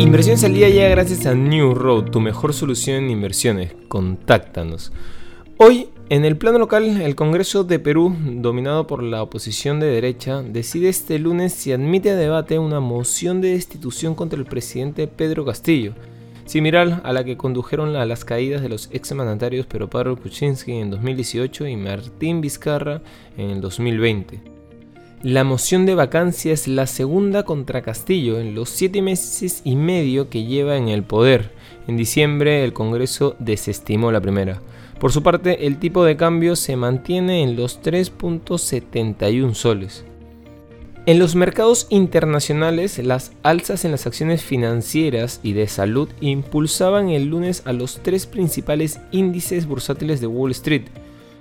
Inversiones al día llega gracias a New Road, tu mejor solución en inversiones. Contáctanos. Hoy, en el plano local, el Congreso de Perú, dominado por la oposición de derecha, decide este lunes si admite a debate una moción de destitución contra el presidente Pedro Castillo, similar a la que condujeron a las caídas de los ex mandatarios Pablo Kuczynski en 2018 y Martín Vizcarra en el 2020. La moción de vacancia es la segunda contra Castillo en los siete meses y medio que lleva en el poder. En diciembre el Congreso desestimó la primera. Por su parte, el tipo de cambio se mantiene en los 3.71 soles. En los mercados internacionales, las alzas en las acciones financieras y de salud impulsaban el lunes a los tres principales índices bursátiles de Wall Street,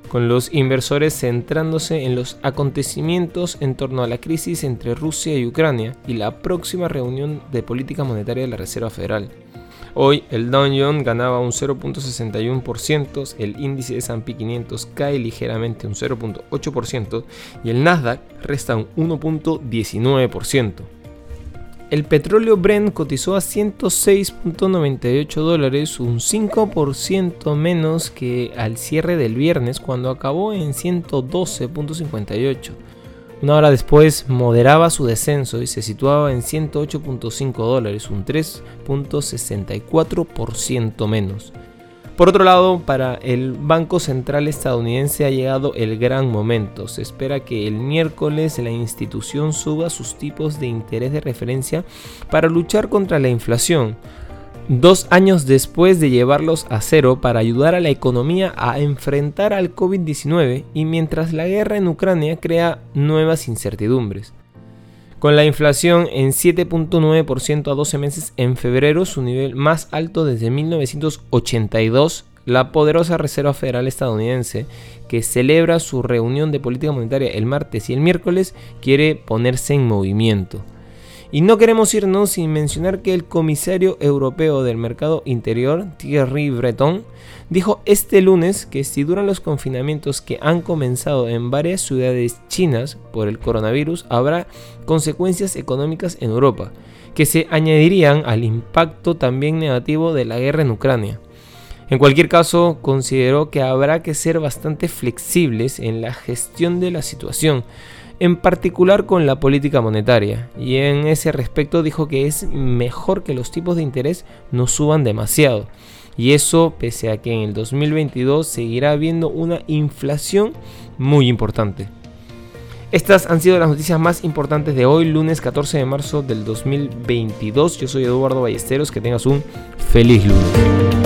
con los inversores centrándose en los acontecimientos en torno a la crisis entre Rusia y Ucrania y la próxima reunión de política monetaria de la Reserva Federal. Hoy el Dow Jones ganaba un 0.61%, el índice de S&P 500 cae ligeramente un 0.8% y el Nasdaq resta un 1.19%. El petróleo Brent cotizó a 106.98 dólares, un 5% menos que al cierre del viernes cuando acabó en 112.58. Una hora después moderaba su descenso y se situaba en 108.5 dólares, un 3.64% menos. Por otro lado, para el Banco Central estadounidense ha llegado el gran momento. Se espera que el miércoles la institución suba sus tipos de interés de referencia para luchar contra la inflación. Dos años después de llevarlos a cero para ayudar a la economía a enfrentar al COVID-19 y mientras la guerra en Ucrania crea nuevas incertidumbres. Con la inflación en 7.9% a 12 meses en febrero, su nivel más alto desde 1982, la poderosa Reserva Federal estadounidense, que celebra su reunión de política monetaria el martes y el miércoles, quiere ponerse en movimiento. Y no queremos irnos sin mencionar que el comisario europeo del mercado interior, Thierry Breton, dijo este lunes que si duran los confinamientos que han comenzado en varias ciudades chinas por el coronavirus, habrá consecuencias económicas en Europa, que se añadirían al impacto también negativo de la guerra en Ucrania. En cualquier caso, consideró que habrá que ser bastante flexibles en la gestión de la situación, en particular con la política monetaria, y en ese respecto dijo que es mejor que los tipos de interés no suban demasiado. Y eso pese a que en el 2022 seguirá habiendo una inflación muy importante. Estas han sido las noticias más importantes de hoy, lunes 14 de marzo del 2022. Yo soy Eduardo Ballesteros, que tengas un feliz lunes.